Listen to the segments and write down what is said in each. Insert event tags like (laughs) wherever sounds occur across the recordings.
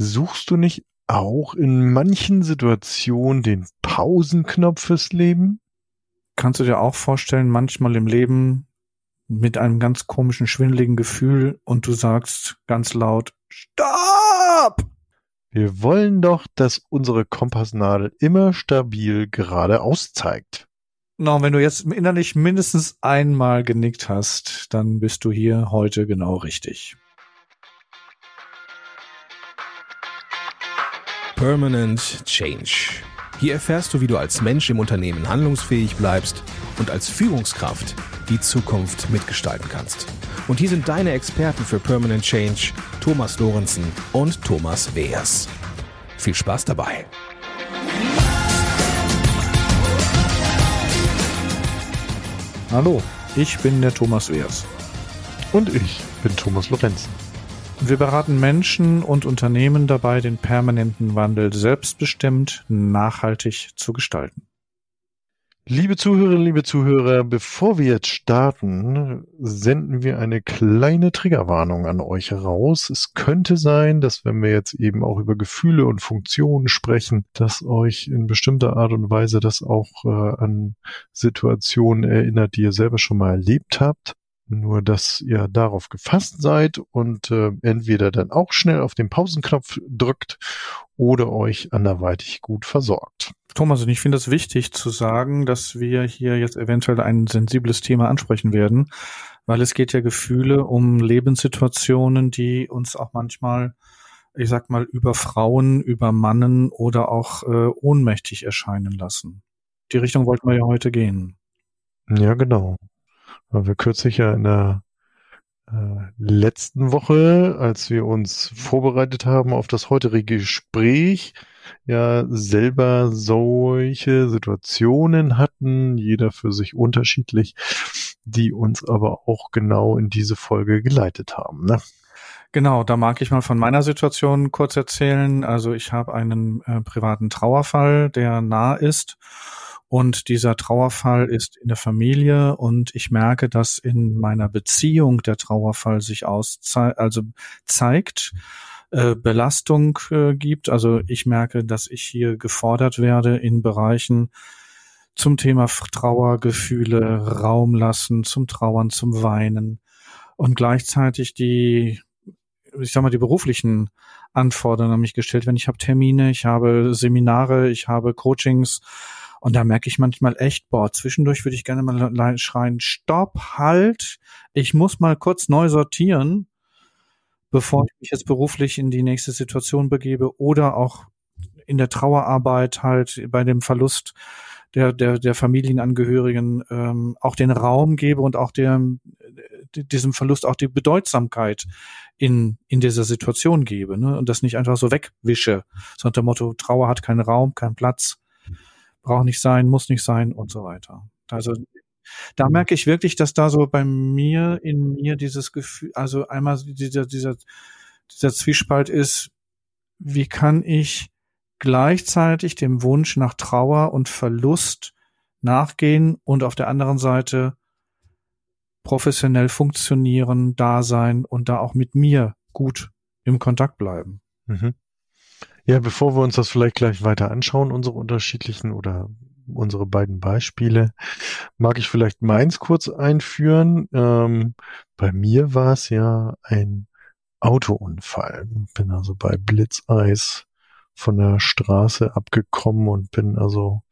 Suchst du nicht auch in manchen Situationen den Pausenknopf fürs Leben? Kannst du dir auch vorstellen, manchmal im Leben mit einem ganz komischen, schwindeligen Gefühl und du sagst ganz laut, Stopp! Wir wollen doch, dass unsere Kompassnadel immer stabil geradeaus zeigt. No, wenn du jetzt innerlich mindestens einmal genickt hast, dann bist du hier heute genau richtig. Permanent Change. Hier erfährst du, wie du als Mensch im Unternehmen handlungsfähig bleibst und als Führungskraft die Zukunft mitgestalten kannst. Und hier sind deine Experten für Permanent Change, Thomas Lorenzen und Thomas Weers. Viel Spaß dabei! Hallo, ich bin der Thomas Weers. Und ich bin Thomas Lorenzen. Wir beraten Menschen und Unternehmen dabei, den permanenten Wandel selbstbestimmt nachhaltig zu gestalten. Liebe Zuhörerinnen, liebe Zuhörer, bevor wir jetzt starten, senden wir eine kleine Triggerwarnung an euch heraus. Es könnte sein, dass wenn wir jetzt eben auch über Gefühle und Funktionen sprechen, dass euch in bestimmter Art und Weise das auch äh, an Situationen erinnert, die ihr selber schon mal erlebt habt. Nur, dass ihr darauf gefasst seid und äh, entweder dann auch schnell auf den Pausenknopf drückt oder euch anderweitig gut versorgt. Thomas, und ich finde es wichtig zu sagen, dass wir hier jetzt eventuell ein sensibles Thema ansprechen werden, weil es geht ja Gefühle um Lebenssituationen, die uns auch manchmal, ich sag mal, über Frauen, über Mannen oder auch äh, ohnmächtig erscheinen lassen. Die Richtung wollten wir ja heute gehen. Ja, genau weil wir kürzlich ja in der äh, letzten Woche, als wir uns vorbereitet haben auf das heutige Gespräch, ja selber solche Situationen hatten, jeder für sich unterschiedlich, die uns aber auch genau in diese Folge geleitet haben. Ne? Genau, da mag ich mal von meiner Situation kurz erzählen. Also ich habe einen äh, privaten Trauerfall, der nah ist und dieser Trauerfall ist in der Familie und ich merke, dass in meiner Beziehung der Trauerfall sich auszei also zeigt, äh, Belastung äh, gibt. Also ich merke, dass ich hier gefordert werde in Bereichen zum Thema Trauergefühle, Raum lassen, zum Trauern, zum Weinen und gleichzeitig die, ich sag mal, die beruflichen Anforderungen an mich gestellt werden. Ich habe Termine, ich habe Seminare, ich habe Coachings, und da merke ich manchmal echt, boah, zwischendurch würde ich gerne mal schreien, stopp, halt, ich muss mal kurz neu sortieren, bevor ich mich jetzt beruflich in die nächste Situation begebe oder auch in der Trauerarbeit halt bei dem Verlust der, der, der Familienangehörigen ähm, auch den Raum gebe und auch dem, diesem Verlust auch die Bedeutsamkeit in, in dieser Situation gebe ne? und das nicht einfach so wegwische, sondern der Motto, Trauer hat keinen Raum, keinen Platz braucht nicht sein, muss nicht sein und so weiter. Also da mhm. merke ich wirklich, dass da so bei mir in mir dieses Gefühl, also einmal dieser dieser dieser Zwiespalt ist, wie kann ich gleichzeitig dem Wunsch nach Trauer und Verlust nachgehen und auf der anderen Seite professionell funktionieren, da sein und da auch mit mir gut im Kontakt bleiben. Mhm. Ja, bevor wir uns das vielleicht gleich weiter anschauen, unsere unterschiedlichen oder unsere beiden Beispiele, mag ich vielleicht meins kurz einführen. Ähm, bei mir war es ja ein Autounfall. Bin also bei Blitzeis von der Straße abgekommen und bin also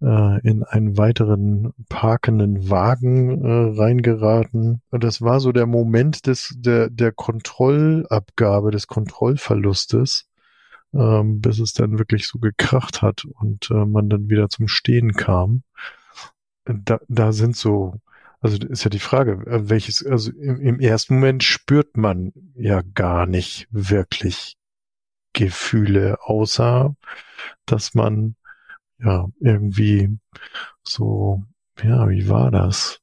äh, in einen weiteren parkenden Wagen äh, reingeraten. Und das war so der Moment des der der Kontrollabgabe, des Kontrollverlustes ähm, bis es dann wirklich so gekracht hat und äh, man dann wieder zum Stehen kam. Da, da sind so, also ist ja die Frage, äh, welches, also im, im ersten Moment spürt man ja gar nicht wirklich Gefühle, außer dass man ja irgendwie so, ja, wie war das?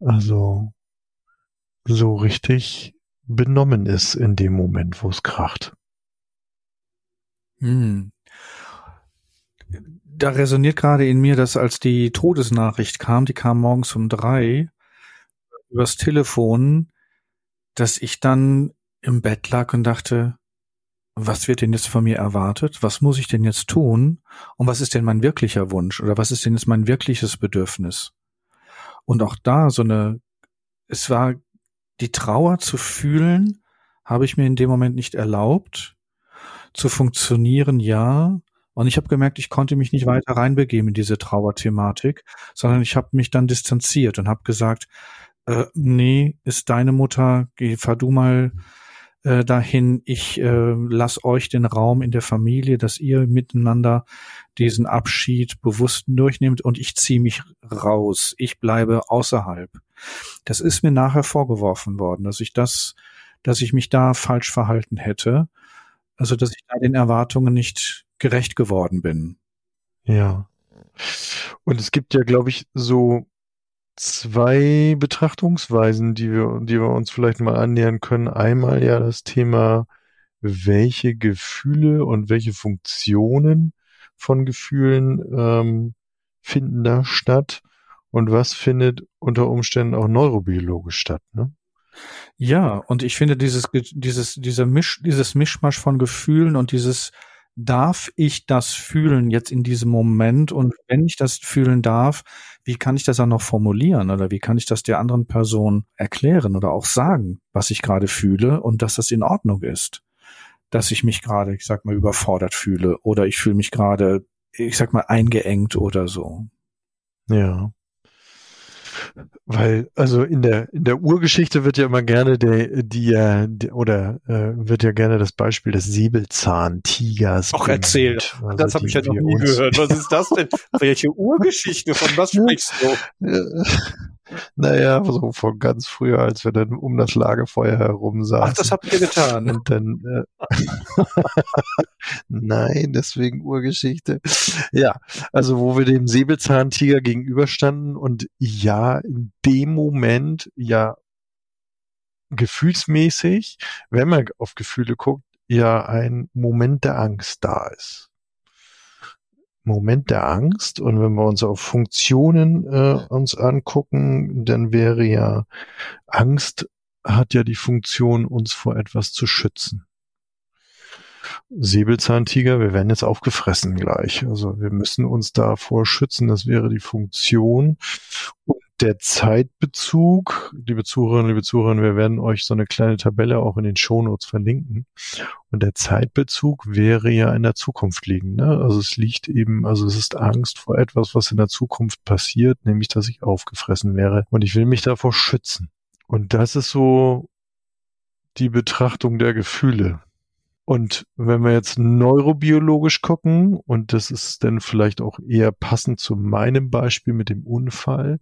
Also so richtig benommen ist in dem Moment, wo es kracht. Hm. Da resoniert gerade in mir, dass als die Todesnachricht kam, die kam morgens um drei übers Telefon, dass ich dann im Bett lag und dachte, was wird denn jetzt von mir erwartet? Was muss ich denn jetzt tun? Und was ist denn mein wirklicher Wunsch? Oder was ist denn jetzt mein wirkliches Bedürfnis? Und auch da so eine, es war die Trauer zu fühlen, habe ich mir in dem Moment nicht erlaubt. Zu funktionieren, ja. Und ich habe gemerkt, ich konnte mich nicht weiter reinbegeben in diese Trauerthematik, sondern ich habe mich dann distanziert und habe gesagt, äh, nee, ist deine Mutter, geh, fahr du mal äh, dahin, ich äh, lass euch den Raum in der Familie, dass ihr miteinander diesen Abschied bewusst durchnehmt und ich ziehe mich raus, ich bleibe außerhalb. Das ist mir nachher vorgeworfen worden, dass ich das, dass ich mich da falsch verhalten hätte, also dass ich da den Erwartungen nicht gerecht geworden bin. Ja. Und es gibt ja, glaube ich, so zwei Betrachtungsweisen, die wir, die wir uns vielleicht mal annähern können. Einmal ja das Thema, welche Gefühle und welche Funktionen von Gefühlen ähm, finden da statt und was findet unter Umständen auch neurobiologisch statt, ne? Ja, und ich finde dieses, dieses, dieser Misch, dieses Mischmasch von Gefühlen und dieses darf ich das fühlen jetzt in diesem Moment? Und wenn ich das fühlen darf, wie kann ich das dann noch formulieren oder wie kann ich das der anderen Person erklären oder auch sagen, was ich gerade fühle und dass das in Ordnung ist? Dass ich mich gerade, ich sag mal, überfordert fühle oder ich fühle mich gerade, ich sag mal, eingeengt oder so. Ja. Weil, also in der, in der Urgeschichte wird ja immer gerne der, die, die oder äh, wird ja gerne das Beispiel des Säbelzahntigers. Auch erzählt. Also das habe ich ja noch nie gehört. Was ist das denn? (laughs) Welche Urgeschichte? Von was sprichst du? Naja, so von ganz früher, als wir dann um das Lagerfeuer herum saßen. Ach, das habt ihr getan. Und dann, äh, (laughs) nein, deswegen Urgeschichte. Ja, also wo wir dem Säbelzahntiger gegenüberstanden und ja, in dem Moment, ja, gefühlsmäßig, wenn man auf Gefühle guckt, ja ein Moment der Angst da ist. Moment der Angst. Und wenn wir uns auf Funktionen äh, uns angucken, dann wäre ja Angst hat ja die Funktion, uns vor etwas zu schützen. Säbelzahntiger, wir werden jetzt aufgefressen gleich. Also wir müssen uns davor schützen. Das wäre die Funktion. Und der Zeitbezug, liebe Zuhörerinnen, liebe Zuhörer, wir werden euch so eine kleine Tabelle auch in den Shownotes verlinken. Und der Zeitbezug wäre ja in der Zukunft liegen. Ne? Also es liegt eben, also es ist Angst vor etwas, was in der Zukunft passiert, nämlich dass ich aufgefressen wäre. Und ich will mich davor schützen. Und das ist so die Betrachtung der Gefühle. Und wenn wir jetzt neurobiologisch gucken, und das ist dann vielleicht auch eher passend zu meinem Beispiel mit dem Unfall,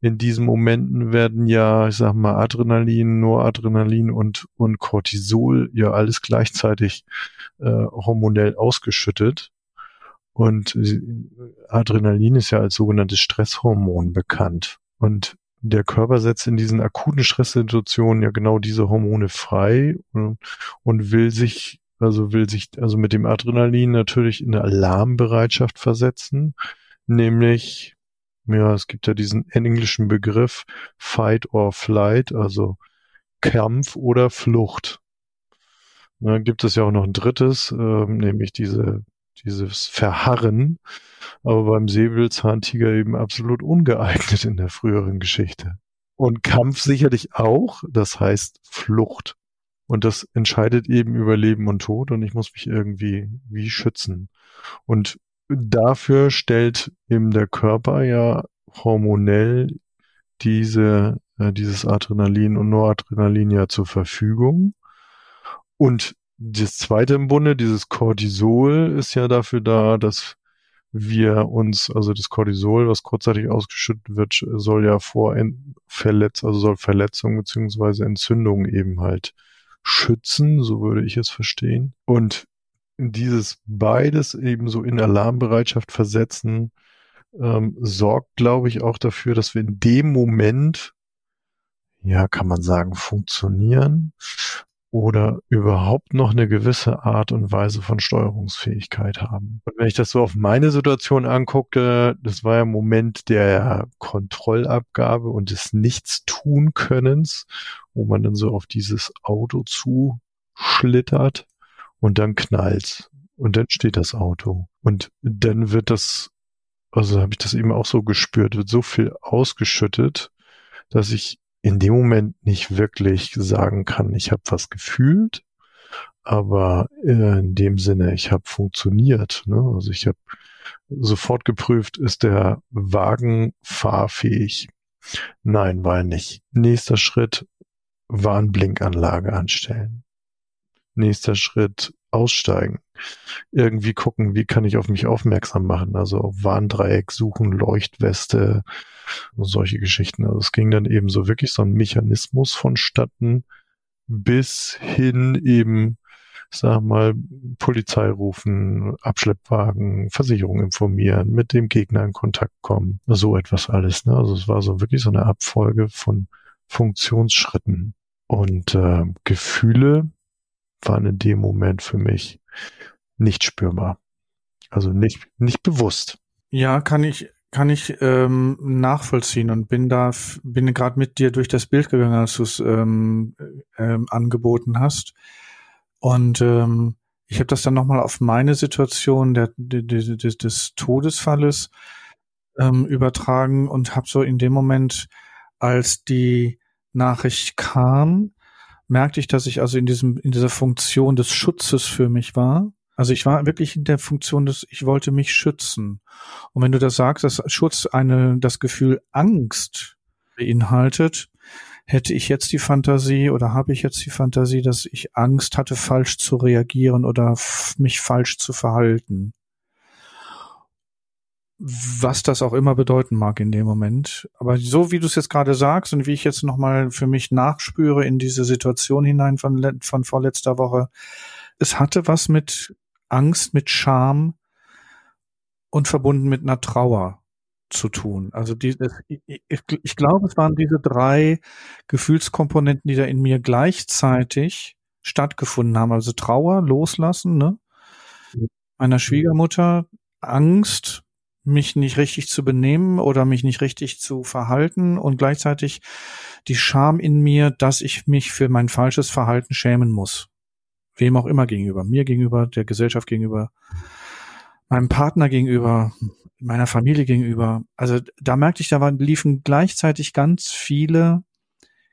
in diesen Momenten werden ja, ich sag mal, Adrenalin, Noradrenalin und, und Cortisol ja alles gleichzeitig äh, hormonell ausgeschüttet. Und Adrenalin ist ja als sogenanntes Stresshormon bekannt. Und der Körper setzt in diesen akuten Stresssituationen ja genau diese Hormone frei und, und will sich, also will sich, also mit dem Adrenalin natürlich in eine Alarmbereitschaft versetzen, nämlich, ja, es gibt ja diesen englischen Begriff Fight or Flight, also Kampf oder Flucht. Dann gibt es ja auch noch ein drittes, äh, nämlich diese dieses Verharren, aber beim Säbelzahntiger eben absolut ungeeignet in der früheren Geschichte. Und Kampf sicherlich auch, das heißt Flucht. Und das entscheidet eben über Leben und Tod und ich muss mich irgendwie wie schützen. Und dafür stellt eben der Körper ja hormonell diese, äh, dieses Adrenalin und Noradrenalin ja zur Verfügung. Und das zweite im Bunde, dieses Cortisol, ist ja dafür da, dass wir uns, also das Cortisol, was kurzzeitig ausgeschüttet wird, soll ja vor Verletz, also soll Verletzungen beziehungsweise Entzündungen eben halt schützen, so würde ich es verstehen. Und dieses beides eben so in Alarmbereitschaft versetzen, ähm, sorgt, glaube ich, auch dafür, dass wir in dem Moment, ja, kann man sagen, funktionieren oder überhaupt noch eine gewisse Art und Weise von Steuerungsfähigkeit haben. Und wenn ich das so auf meine Situation angucke, das war ja Moment der Kontrollabgabe und des Nichtstun-Könnens, wo man dann so auf dieses Auto zuschlittert Und dann knallt's. Und dann steht das Auto. Und dann wird das, also habe ich das eben auch so gespürt, wird so viel ausgeschüttet, dass ich in dem Moment nicht wirklich sagen kann, ich habe was gefühlt, aber in dem Sinne, ich habe funktioniert. Ne? Also ich habe sofort geprüft, ist der Wagen fahrfähig? Nein, war er nicht. Nächster Schritt, Warnblinkanlage anstellen. Nächster Schritt, aussteigen. Irgendwie gucken, wie kann ich auf mich aufmerksam machen. Also Warndreieck suchen, Leuchtweste, solche Geschichten. Also es ging dann eben so wirklich so ein Mechanismus vonstatten bis hin eben sag mal, Polizei rufen, Abschleppwagen, Versicherung informieren, mit dem Gegner in Kontakt kommen, so etwas alles. Ne? Also es war so wirklich so eine Abfolge von Funktionsschritten. Und äh, Gefühle waren in dem Moment für mich nicht spürbar. Also nicht, nicht bewusst. Ja, kann ich, kann ich ähm, nachvollziehen und bin da, bin gerade mit dir durch das Bild gegangen, als du es ähm, ähm, angeboten hast. Und ähm, ich habe das dann nochmal auf meine Situation der, der, der, des Todesfalles ähm, übertragen und habe so in dem Moment, als die Nachricht kam, merkte ich, dass ich also in diesem in dieser Funktion des Schutzes für mich war. Also ich war wirklich in der Funktion des, ich wollte mich schützen. Und wenn du das sagst, dass Schutz eine das Gefühl Angst beinhaltet, hätte ich jetzt die Fantasie oder habe ich jetzt die Fantasie, dass ich Angst hatte, falsch zu reagieren oder mich falsch zu verhalten. Was das auch immer bedeuten mag in dem Moment. Aber so wie du es jetzt gerade sagst und wie ich jetzt nochmal für mich nachspüre in diese Situation hinein von, von vorletzter Woche, es hatte was mit Angst, mit Scham und verbunden mit einer Trauer zu tun. Also die, das, ich, ich glaube, es waren diese drei Gefühlskomponenten, die da in mir gleichzeitig stattgefunden haben. Also Trauer, Loslassen, ne? Meiner Schwiegermutter, Angst, mich nicht richtig zu benehmen oder mich nicht richtig zu verhalten und gleichzeitig die Scham in mir, dass ich mich für mein falsches Verhalten schämen muss. Wem auch immer gegenüber, mir gegenüber, der Gesellschaft gegenüber, meinem Partner gegenüber, meiner Familie gegenüber. Also da merkte ich, da waren, liefen gleichzeitig ganz viele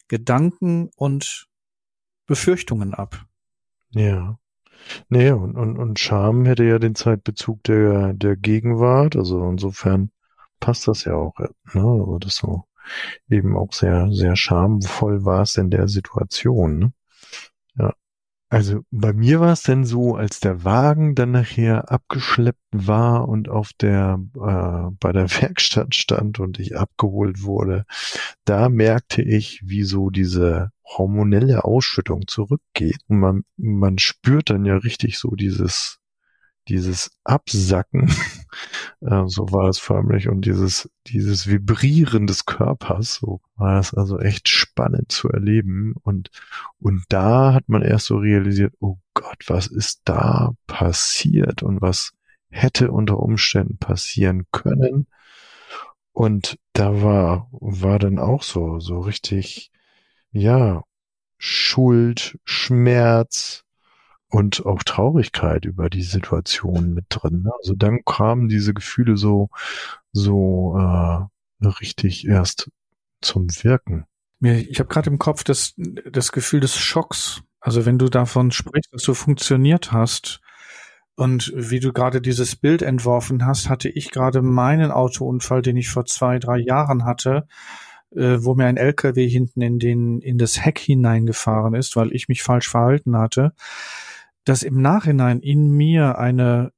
Gedanken und Befürchtungen ab. Ja. Nee, und, und, und Scham hätte ja den Zeitbezug der, der Gegenwart. Also insofern passt das ja auch. Ne? Also das so eben auch sehr, sehr schamvoll war es in der Situation. Ne? Also bei mir war es denn so, als der Wagen dann nachher abgeschleppt war und auf der äh, bei der (laughs) Werkstatt stand und ich abgeholt wurde, da merkte ich, wie so diese hormonelle Ausschüttung zurückgeht. Und man, man spürt dann ja richtig so dieses dieses Absacken, (laughs) äh, so war es förmlich, und dieses, dieses Vibrieren des Körpers, so war es also echt spannend zu erleben. Und, und da hat man erst so realisiert, oh Gott, was ist da passiert und was hätte unter Umständen passieren können. Und da war, war dann auch so, so richtig, ja, Schuld, Schmerz, und auch Traurigkeit über die Situation mit drin. Ne? Also dann kamen diese Gefühle so, so äh, richtig erst zum Wirken. Ich habe gerade im Kopf das, das Gefühl des Schocks. Also wenn du davon sprichst, dass du funktioniert hast und wie du gerade dieses Bild entworfen hast, hatte ich gerade meinen Autounfall, den ich vor zwei, drei Jahren hatte, äh, wo mir ein LKW hinten in den in das Heck hineingefahren ist, weil ich mich falsch verhalten hatte dass im Nachhinein in mir eine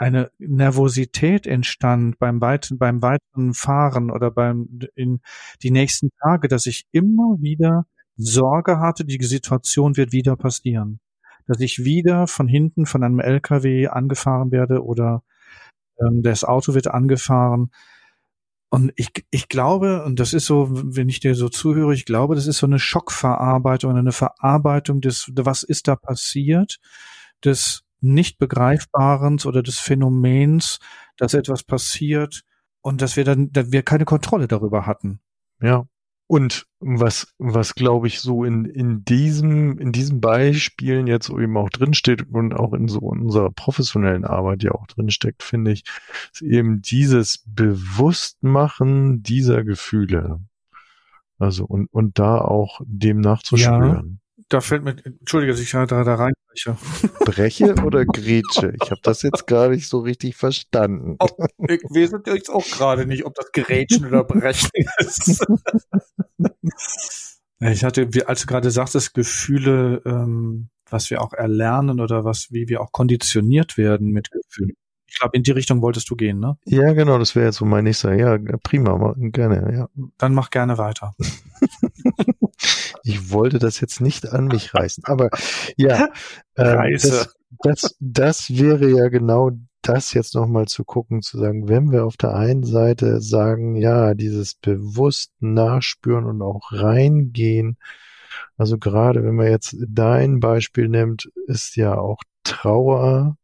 eine Nervosität entstand beim weiteren, beim weiteren Fahren oder beim in die nächsten Tage, dass ich immer wieder Sorge hatte, die Situation wird wieder passieren, dass ich wieder von hinten von einem LKW angefahren werde oder ähm, das Auto wird angefahren. Und ich, ich glaube, und das ist so, wenn ich dir so zuhöre, ich glaube, das ist so eine Schockverarbeitung, eine Verarbeitung des, was ist da passiert des nicht begreifbarens oder des Phänomens, dass etwas passiert und dass wir dann, dass wir keine Kontrolle darüber hatten. Ja, Und was, was glaube ich so in, in diesem, in diesen Beispielen jetzt eben auch drinsteht und auch in so unserer professionellen Arbeit ja auch drinsteckt, finde ich, ist eben dieses Bewusstmachen dieser Gefühle. Also, und, und da auch dem nachzuspüren. Ja, da fällt mir, entschuldige, dass ich da, da reinbreche. Breche oder Grätsche? Ich habe das jetzt gar nicht so richtig verstanden. Oh, ich weiß jetzt auch gerade nicht, ob das Grätschen oder Brechen ist. (laughs) Ich hatte, als du gerade sagtest, Gefühle, ähm, was wir auch erlernen oder was, wie wir auch konditioniert werden mit Gefühlen. Ich glaube, in die Richtung wolltest du gehen, ne? Ja, genau, das wäre jetzt so mein nächster. Ja, prima, gerne, ja. Dann mach gerne weiter. (laughs) ich wollte das jetzt nicht an mich reißen, aber ja, (laughs) äh, das, das, das wäre ja genau das jetzt nochmal zu gucken, zu sagen, wenn wir auf der einen Seite sagen, ja, dieses bewusst nachspüren und auch reingehen, also gerade wenn man jetzt dein Beispiel nimmt, ist ja auch Trauer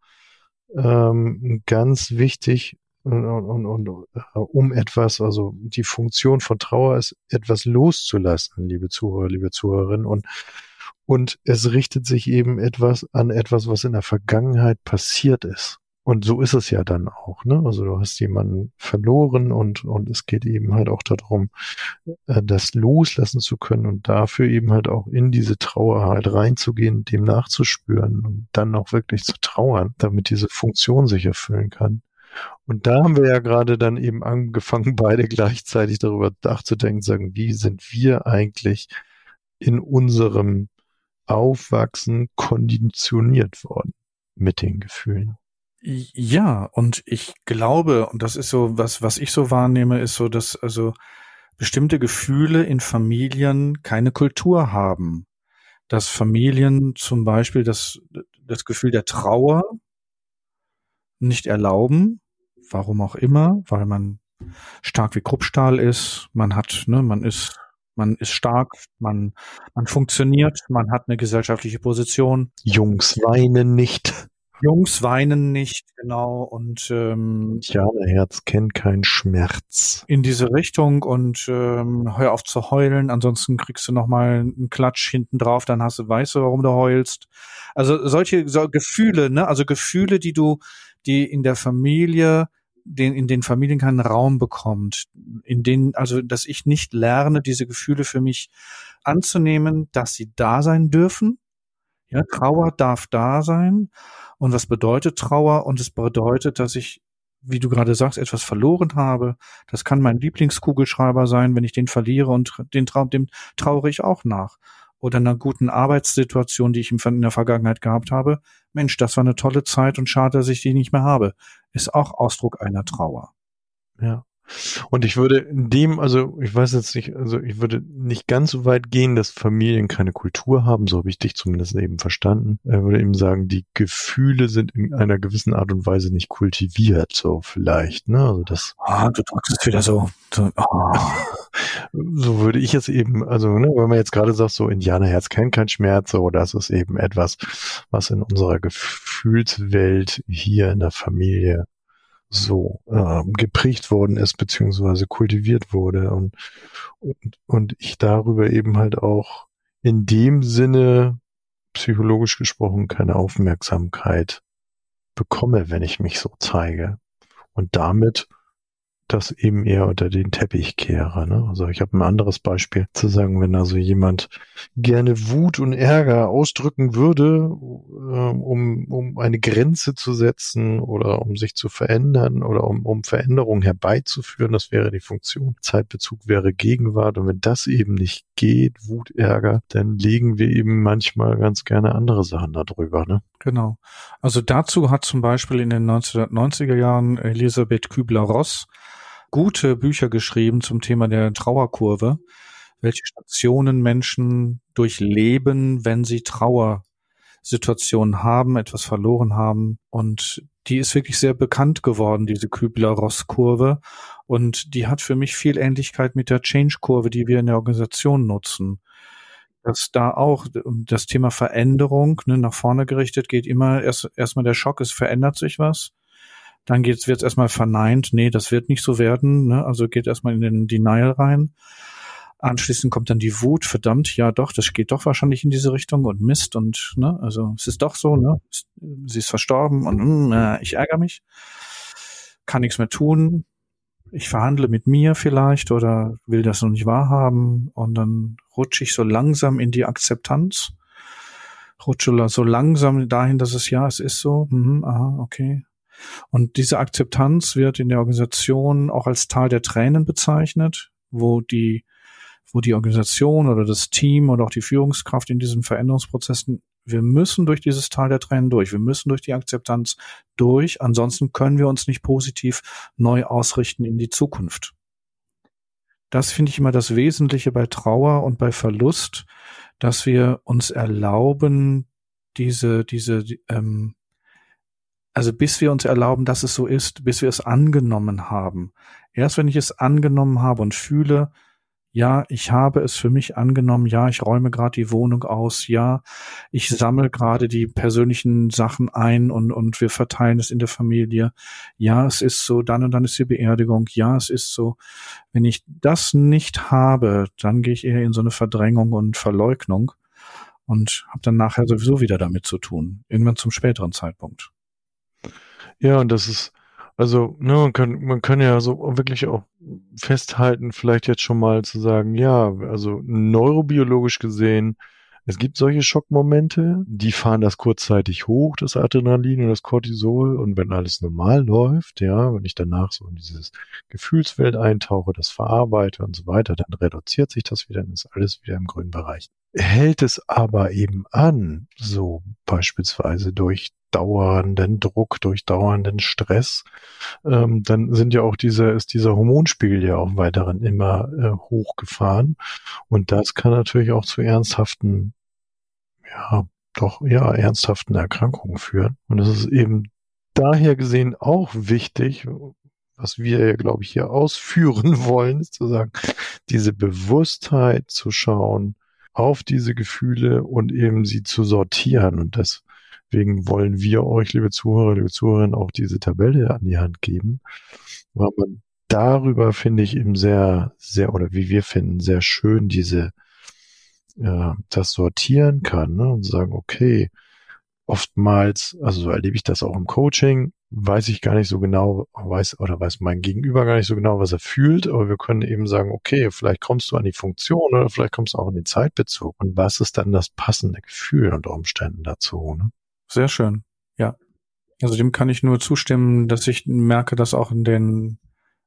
ähm, ganz wichtig und, und, und, äh, um etwas, also die Funktion von Trauer ist, etwas loszulassen, liebe Zuhörer, liebe Zuhörerinnen, und und es richtet sich eben etwas an etwas, was in der Vergangenheit passiert ist. Und so ist es ja dann auch, ne? Also du hast jemanden verloren und, und es geht eben halt auch darum, äh, das loslassen zu können und dafür eben halt auch in diese Trauer halt reinzugehen, dem nachzuspüren und dann auch wirklich zu trauern, damit diese Funktion sich erfüllen kann. Und da haben wir ja gerade dann eben angefangen, (laughs) beide gleichzeitig darüber nachzudenken, sagen, wie sind wir eigentlich in unserem Aufwachsen konditioniert worden mit den Gefühlen? Ja, und ich glaube, und das ist so, was, was ich so wahrnehme, ist so, dass also bestimmte Gefühle in Familien keine Kultur haben. Dass Familien zum Beispiel das, das Gefühl der Trauer nicht erlauben, warum auch immer, weil man stark wie Kruppstahl ist, man hat, ne, man ist, man ist stark, man, man funktioniert, man hat eine gesellschaftliche Position. Jungs weinen nicht. Jungs weinen nicht, genau. Und ähm, Herz kennt keinen Schmerz. In diese Richtung und ähm, hör auf zu heulen, ansonsten kriegst du nochmal einen Klatsch hinten drauf, dann hast du, weißt du, warum du heulst. Also solche so Gefühle, ne? Also Gefühle, die du, die in der Familie, den, in den Familien keinen Raum bekommt, in denen, also dass ich nicht lerne, diese Gefühle für mich anzunehmen, dass sie da sein dürfen. Ja, Trauer darf da sein und was bedeutet Trauer? Und es bedeutet, dass ich, wie du gerade sagst, etwas verloren habe. Das kann mein Lieblingskugelschreiber sein, wenn ich den verliere und den Traum, dem traure ich auch nach. Oder einer guten Arbeitssituation, die ich in der Vergangenheit gehabt habe. Mensch, das war eine tolle Zeit und schade, dass ich die nicht mehr habe. Ist auch Ausdruck einer Trauer. Ja. Und ich würde in dem, also ich weiß jetzt nicht, also ich würde nicht ganz so weit gehen, dass Familien keine Kultur haben, so habe ich dich zumindest eben verstanden. Ich würde eben sagen, die Gefühle sind in einer gewissen Art und Weise nicht kultiviert, so vielleicht, ne? Also das. Ah, du drückst es wieder so. So, oh. (laughs) so würde ich es eben, also ne, wenn man jetzt gerade sagt, so Indianerherz kennt kein Schmerz, so das ist eben etwas, was in unserer Gefühlswelt hier in der Familie so äh, geprägt worden ist, beziehungsweise kultiviert wurde und, und, und ich darüber eben halt auch in dem Sinne, psychologisch gesprochen, keine Aufmerksamkeit bekomme, wenn ich mich so zeige. Und damit das eben eher unter den Teppich kehre. Ne? Also ich habe ein anderes Beispiel zu sagen, wenn also jemand gerne Wut und Ärger ausdrücken würde, äh, um, um eine Grenze zu setzen oder um sich zu verändern oder um, um Veränderungen herbeizuführen, das wäre die Funktion. Zeitbezug wäre Gegenwart und wenn das eben nicht geht, Wut, Ärger, dann legen wir eben manchmal ganz gerne andere Sachen darüber. Ne? Genau. Also dazu hat zum Beispiel in den 1990er Jahren Elisabeth Kübler-Ross gute Bücher geschrieben zum Thema der Trauerkurve, welche Stationen Menschen durchleben, wenn sie Trauersituationen haben, etwas verloren haben. Und die ist wirklich sehr bekannt geworden, diese Kübler-Ross-Kurve. Und die hat für mich viel Ähnlichkeit mit der Change-Kurve, die wir in der Organisation nutzen dass da auch das Thema Veränderung ne, nach vorne gerichtet geht immer erst erstmal der Schock, es verändert sich was. Dann geht's, wird's erstmal verneint, nee, das wird nicht so werden, ne? also geht erstmal in den Denial rein. Anschließend kommt dann die Wut, verdammt, ja doch, das geht doch wahrscheinlich in diese Richtung und Mist und ne, also es ist doch so, ne, sie ist verstorben und äh, ich ärgere mich, kann nichts mehr tun, ich verhandle mit mir vielleicht oder will das noch nicht wahrhaben. Und dann rutsche ich so langsam in die Akzeptanz, rutsche so langsam dahin, dass es ja, es ist so, mhm, aha, okay. Und diese Akzeptanz wird in der Organisation auch als Tal der Tränen bezeichnet, wo die wo die Organisation oder das Team oder auch die Führungskraft in diesen Veränderungsprozessen, wir müssen durch dieses Tal der Tränen durch, wir müssen durch die Akzeptanz durch, ansonsten können wir uns nicht positiv neu ausrichten in die Zukunft. Das finde ich immer das Wesentliche bei Trauer und bei Verlust, dass wir uns erlauben, diese, diese, ähm, also bis wir uns erlauben, dass es so ist, bis wir es angenommen haben. Erst wenn ich es angenommen habe und fühle, ja, ich habe es für mich angenommen, ja, ich räume gerade die Wohnung aus, ja, ich sammle gerade die persönlichen Sachen ein und, und wir verteilen es in der Familie, ja, es ist so, dann und dann ist die Beerdigung, ja, es ist so. Wenn ich das nicht habe, dann gehe ich eher in so eine Verdrängung und Verleugnung und habe dann nachher sowieso wieder damit zu tun, irgendwann zum späteren Zeitpunkt. Ja, und das ist, also, ne, man kann, man kann ja so wirklich auch festhalten, vielleicht jetzt schon mal zu sagen, ja, also neurobiologisch gesehen, es gibt solche Schockmomente, die fahren das kurzzeitig hoch, das Adrenalin und das Cortisol. Und wenn alles normal läuft, ja, wenn ich danach so in dieses Gefühlswelt eintauche, das verarbeite und so weiter, dann reduziert sich das wieder, dann ist alles wieder im grünen Bereich. Hält es aber eben an, so beispielsweise durch dauernden Druck, durch dauernden Stress, ähm, dann sind ja auch diese, ist dieser Hormonspiegel ja auch weiterhin immer äh, hochgefahren. Und das kann natürlich auch zu ernsthaften, ja, doch, ja, ernsthaften Erkrankungen führen. Und es ist eben daher gesehen auch wichtig, was wir ja, glaube ich, hier (laughs) ausführen wollen, ist zu sagen, diese Bewusstheit zu schauen auf diese Gefühle und eben sie zu sortieren. Und Deswegen wollen wir euch, liebe Zuhörer, liebe Zuhörerinnen, auch diese Tabelle an die Hand geben, weil man darüber finde ich eben sehr, sehr, oder wie wir finden, sehr schön diese, äh, das sortieren kann ne, und sagen, okay, oftmals, also so erlebe ich das auch im Coaching, weiß ich gar nicht so genau, weiß oder weiß mein Gegenüber gar nicht so genau, was er fühlt, aber wir können eben sagen, okay, vielleicht kommst du an die Funktion oder vielleicht kommst du auch an den Zeitbezug und was ist dann das passende Gefühl unter Umständen dazu? Ne? Sehr schön. Ja. Also dem kann ich nur zustimmen, dass ich merke, dass auch in den,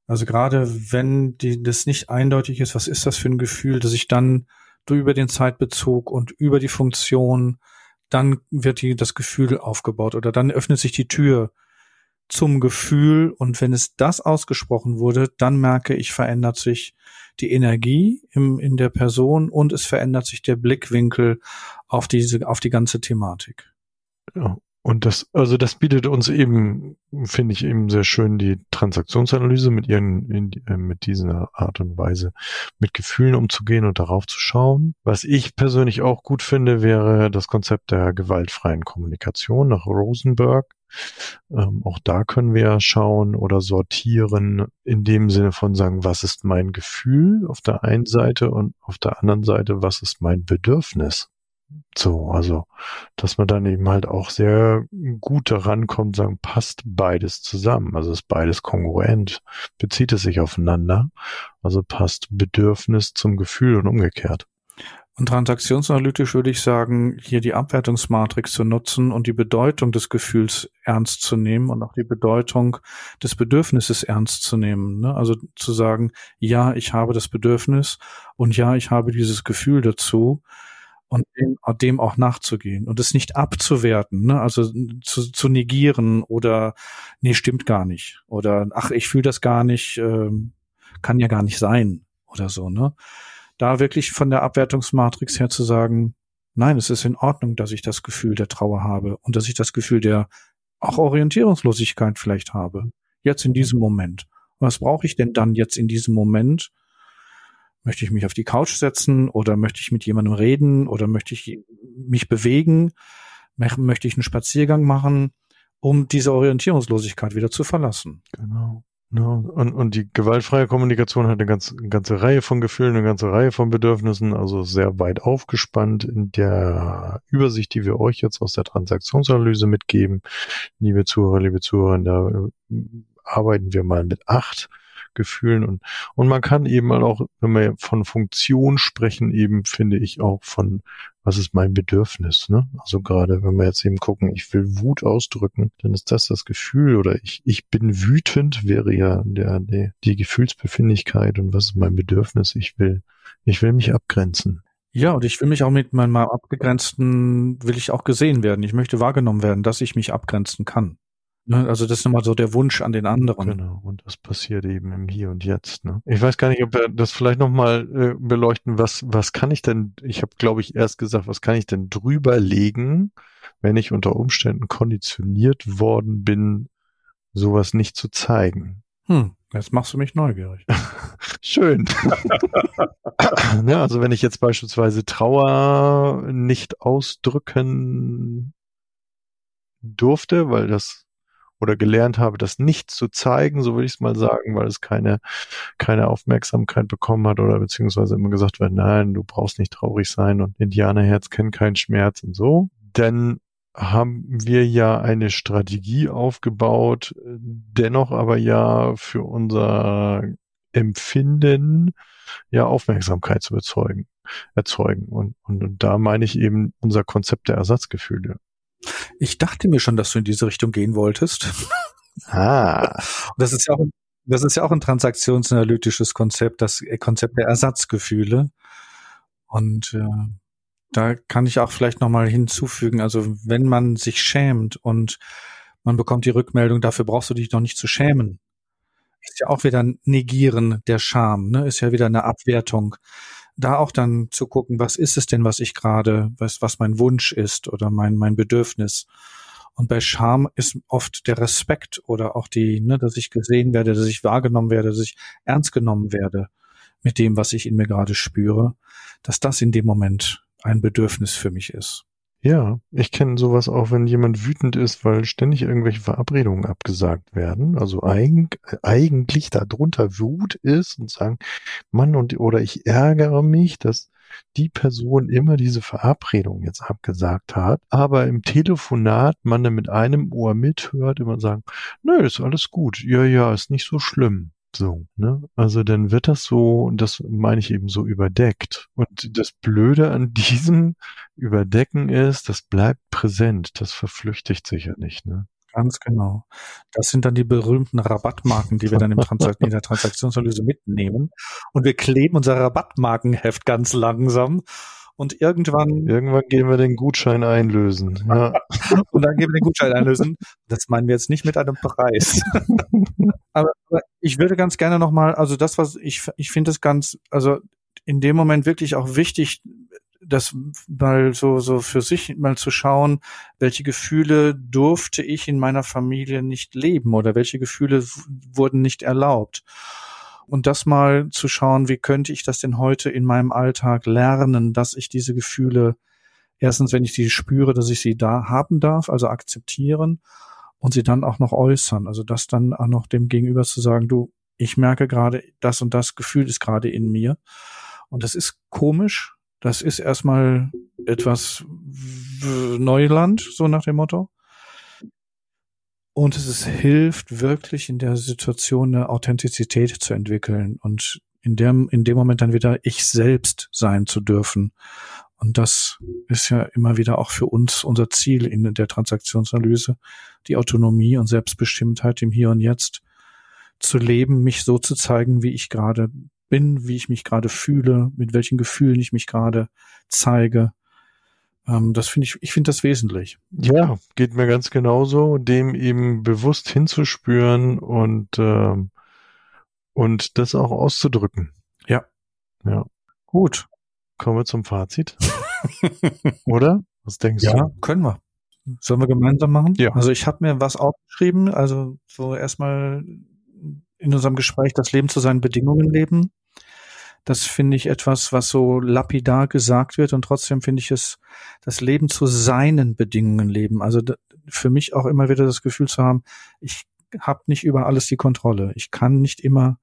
also gerade wenn die, das nicht eindeutig ist, was ist das für ein Gefühl, dass ich dann über den Zeitbezug und über die Funktion, dann wird die, das Gefühl aufgebaut oder dann öffnet sich die Tür zum Gefühl und wenn es das ausgesprochen wurde, dann merke ich, verändert sich die Energie im, in der Person und es verändert sich der Blickwinkel auf diese, auf die ganze Thematik. Ja. Und das, also das bietet uns eben, finde ich eben sehr schön, die Transaktionsanalyse mit ihren, in, äh, mit dieser Art und Weise mit Gefühlen umzugehen und darauf zu schauen. Was ich persönlich auch gut finde, wäre das Konzept der gewaltfreien Kommunikation nach Rosenberg. Ähm, auch da können wir schauen oder sortieren in dem Sinne von sagen, was ist mein Gefühl auf der einen Seite und auf der anderen Seite, was ist mein Bedürfnis? So, also, dass man dann eben halt auch sehr gut daran kommt, sagen, passt beides zusammen. Also ist beides kongruent, bezieht es sich aufeinander. Also passt Bedürfnis zum Gefühl und umgekehrt. Und transaktionsanalytisch würde ich sagen, hier die Abwertungsmatrix zu nutzen und die Bedeutung des Gefühls ernst zu nehmen und auch die Bedeutung des Bedürfnisses ernst zu nehmen. Ne? Also zu sagen, ja, ich habe das Bedürfnis und ja, ich habe dieses Gefühl dazu und dem, dem auch nachzugehen und es nicht abzuwerten, ne? also zu, zu negieren oder nee, stimmt gar nicht oder ach, ich fühle das gar nicht, ähm, kann ja gar nicht sein oder so, ne? Da wirklich von der Abwertungsmatrix her zu sagen, nein, es ist in Ordnung, dass ich das Gefühl der Trauer habe und dass ich das Gefühl der auch Orientierungslosigkeit vielleicht habe, jetzt in diesem Moment. Was brauche ich denn dann jetzt in diesem Moment, Möchte ich mich auf die Couch setzen oder möchte ich mit jemandem reden oder möchte ich mich bewegen? Möchte ich einen Spaziergang machen, um diese Orientierungslosigkeit wieder zu verlassen? Genau. Ja, und, und die gewaltfreie Kommunikation hat eine, ganz, eine ganze Reihe von Gefühlen, eine ganze Reihe von Bedürfnissen, also sehr weit aufgespannt in der Übersicht, die wir euch jetzt aus der Transaktionsanalyse mitgeben. Liebe Zuhörer, liebe Zuhörer, da äh, arbeiten wir mal mit acht Gefühlen und, und man kann eben auch, wenn wir von Funktion sprechen, eben finde ich auch von, was ist mein Bedürfnis, ne? Also gerade wenn wir jetzt eben gucken, ich will Wut ausdrücken, dann ist das das Gefühl oder ich, ich bin wütend wäre ja der, der, die Gefühlsbefindlichkeit und was ist mein Bedürfnis? Ich will, ich will mich abgrenzen. Ja, und ich will mich auch mit meinem abgegrenzten, will ich auch gesehen werden. Ich möchte wahrgenommen werden, dass ich mich abgrenzen kann. Ne? Also das ist nochmal so der Wunsch an den anderen. Genau, und das passiert eben im Hier und Jetzt. Ne? Ich weiß gar nicht, ob wir das vielleicht nochmal äh, beleuchten, was, was kann ich denn, ich habe glaube ich erst gesagt, was kann ich denn drüber legen, wenn ich unter Umständen konditioniert worden bin, sowas nicht zu zeigen. Hm, jetzt machst du mich neugierig. (laughs) Schön. (laughs) ja, also wenn ich jetzt beispielsweise Trauer nicht ausdrücken durfte, weil das oder gelernt habe, das nicht zu zeigen, so würde ich es mal sagen, weil es keine, keine Aufmerksamkeit bekommen hat oder beziehungsweise immer gesagt wird, nein, du brauchst nicht traurig sein und Indianerherz kennt keinen Schmerz und so. Denn haben wir ja eine Strategie aufgebaut, dennoch aber ja für unser Empfinden ja Aufmerksamkeit zu bezeugen, erzeugen. Und, und, und da meine ich eben unser Konzept der Ersatzgefühle. Ich dachte mir schon, dass du in diese Richtung gehen wolltest. Ah. (laughs) das ist ja auch, das ist ja auch ein transaktionsanalytisches Konzept, das Konzept der Ersatzgefühle. Und äh, da kann ich auch vielleicht nochmal hinzufügen, also wenn man sich schämt und man bekommt die Rückmeldung, dafür brauchst du dich noch nicht zu schämen, ist ja auch wieder ein Negieren der Scham, ne? ist ja wieder eine Abwertung da auch dann zu gucken, was ist es denn, was ich gerade, was, was mein Wunsch ist oder mein, mein Bedürfnis. Und bei Scham ist oft der Respekt oder auch die, ne, dass ich gesehen werde, dass ich wahrgenommen werde, dass ich ernst genommen werde mit dem, was ich in mir gerade spüre, dass das in dem Moment ein Bedürfnis für mich ist. Ja, ich kenne sowas auch, wenn jemand wütend ist, weil ständig irgendwelche Verabredungen abgesagt werden. Also eig eigentlich darunter Wut ist und sagen, Mann und oder ich ärgere mich, dass die Person immer diese Verabredung jetzt abgesagt hat, aber im Telefonat man dann mit einem Ohr mithört, immer sagen, nö, ist alles gut, ja, ja, ist nicht so schlimm. So, ne? Also dann wird das so, und das meine ich eben so überdeckt. Und das Blöde an (laughs) diesem Überdecken ist, das bleibt präsent, das verflüchtigt sich ja nicht, ne? Ganz genau. Das sind dann die berühmten Rabattmarken, die wir dann im Transakt in der Transaktionsanalyse mitnehmen. Und wir kleben unser Rabattmarkenheft ganz langsam und irgendwann. Irgendwann gehen wir den Gutschein einlösen. Ja. (laughs) und dann gehen wir den Gutschein einlösen. Das meinen wir jetzt nicht mit einem Preis. (laughs) aber, ich würde ganz gerne nochmal, also das, was ich, ich finde es ganz, also in dem Moment wirklich auch wichtig, das mal so, so für sich mal zu schauen, welche Gefühle durfte ich in meiner Familie nicht leben oder welche Gefühle wurden nicht erlaubt? Und das mal zu schauen, wie könnte ich das denn heute in meinem Alltag lernen, dass ich diese Gefühle erstens, wenn ich sie spüre, dass ich sie da haben darf, also akzeptieren und sie dann auch noch äußern. Also das dann auch noch dem Gegenüber zu sagen, du, ich merke gerade, das und das Gefühl ist gerade in mir. Und das ist komisch. Das ist erstmal etwas Neuland, so nach dem Motto. Und es ist, hilft wirklich in der Situation eine Authentizität zu entwickeln und in dem, in dem Moment dann wieder ich selbst sein zu dürfen. Und das ist ja immer wieder auch für uns unser Ziel in der Transaktionsanalyse, die Autonomie und Selbstbestimmtheit im Hier und Jetzt zu leben, mich so zu zeigen, wie ich gerade bin, wie ich mich gerade fühle, mit welchen Gefühlen ich mich gerade zeige ähm, das finde ich, ich finde das wesentlich. Ja, geht mir ganz genauso, dem eben bewusst hinzuspüren und, ähm, und das auch auszudrücken. Ja. Ja. Gut. Kommen wir zum Fazit. (laughs) Oder? Was denkst ja, du? Ja, können wir. Sollen wir gemeinsam machen? Ja. Also ich habe mir was aufgeschrieben, also so erstmal in unserem Gespräch das Leben zu seinen Bedingungen leben. Das finde ich etwas, was so lapidar gesagt wird und trotzdem finde ich es, das Leben zu seinen Bedingungen leben. Also für mich auch immer wieder das Gefühl zu haben, ich habe nicht über alles die Kontrolle. Ich kann nicht immer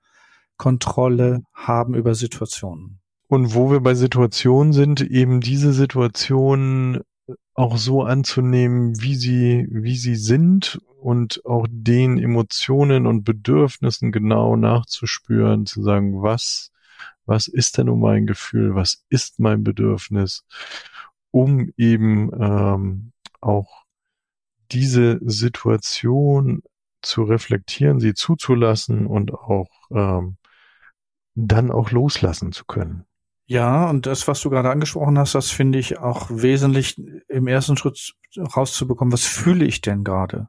Kontrolle haben über Situationen. Und wo wir bei Situationen sind, eben diese Situationen auch so anzunehmen, wie sie, wie sie sind und auch den Emotionen und Bedürfnissen genau nachzuspüren, zu sagen, was, was ist denn um mein Gefühl, was ist mein Bedürfnis, um eben ähm, auch diese Situation zu reflektieren, sie zuzulassen und auch ähm, dann auch loslassen zu können. Ja, und das, was du gerade angesprochen hast, das finde ich auch wesentlich im ersten Schritt rauszubekommen, was fühle ich denn gerade?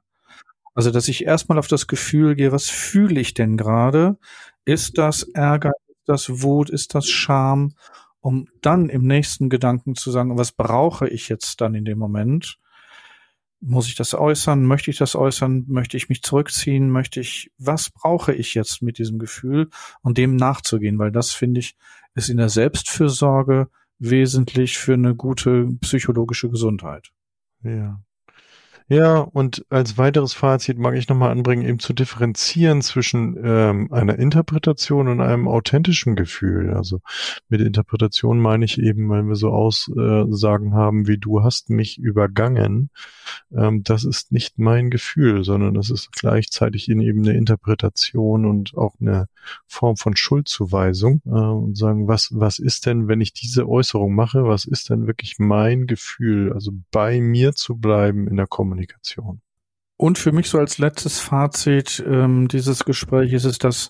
Also, dass ich erstmal auf das Gefühl gehe, was fühle ich denn gerade? Ist das Ärger, ist das Wut, ist das Scham? Um dann im nächsten Gedanken zu sagen, was brauche ich jetzt dann in dem Moment? Muss ich das äußern? Möchte ich das äußern? Möchte ich mich zurückziehen? Möchte ich, was brauche ich jetzt mit diesem Gefühl und dem nachzugehen? Weil das finde ich ist in der Selbstfürsorge wesentlich für eine gute psychologische Gesundheit. Ja. Ja, und als weiteres Fazit mag ich nochmal anbringen, eben zu differenzieren zwischen ähm, einer Interpretation und einem authentischen Gefühl. Also mit Interpretation meine ich eben, wenn wir so Aussagen haben wie du hast mich übergangen, ähm, das ist nicht mein Gefühl, sondern das ist gleichzeitig in eben eine Interpretation und auch eine Form von Schuldzuweisung äh, und sagen, was, was ist denn, wenn ich diese Äußerung mache, was ist denn wirklich mein Gefühl? Also bei mir zu bleiben in der Kommunikation Kommunikation. Und für mich so als letztes Fazit ähm, dieses Gesprächs ist es, dass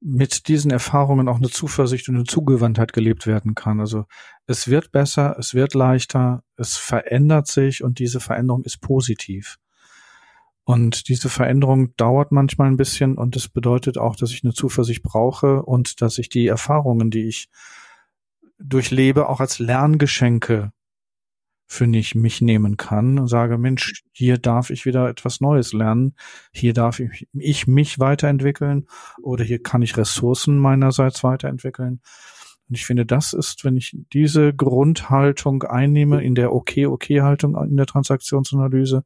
mit diesen Erfahrungen auch eine Zuversicht und eine Zugewandtheit gelebt werden kann. Also es wird besser, es wird leichter, es verändert sich und diese Veränderung ist positiv. Und diese Veränderung dauert manchmal ein bisschen und das bedeutet auch, dass ich eine Zuversicht brauche und dass ich die Erfahrungen, die ich durchlebe, auch als Lerngeschenke für ich mich nehmen kann und sage, Mensch, hier darf ich wieder etwas Neues lernen, hier darf ich, ich mich weiterentwickeln oder hier kann ich Ressourcen meinerseits weiterentwickeln. Und ich finde, das ist, wenn ich diese Grundhaltung einnehme in der Okay-Okay-Haltung in der Transaktionsanalyse,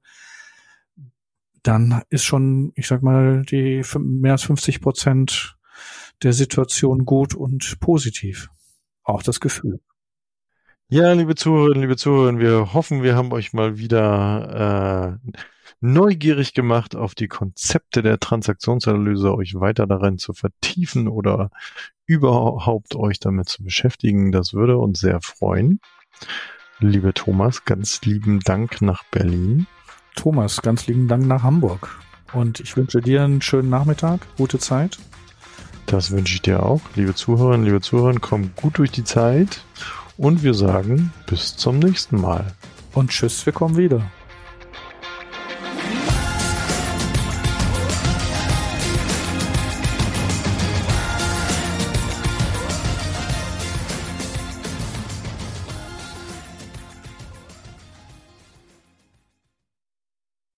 dann ist schon, ich sag mal, die mehr als 50 Prozent der Situation gut und positiv. Auch das Gefühl. Ja, liebe Zuhörerinnen, liebe Zuhörer, wir hoffen, wir haben euch mal wieder äh, neugierig gemacht auf die Konzepte der Transaktionsanalyse, euch weiter darin zu vertiefen oder überhaupt euch damit zu beschäftigen. Das würde uns sehr freuen. Liebe Thomas, ganz lieben Dank nach Berlin. Thomas, ganz lieben Dank nach Hamburg. Und ich wünsche dir einen schönen Nachmittag, gute Zeit. Das wünsche ich dir auch. Liebe Zuhörerinnen, liebe Zuhörer, kommt gut durch die Zeit und wir sagen bis zum nächsten Mal. Und tschüss, wir kommen wieder.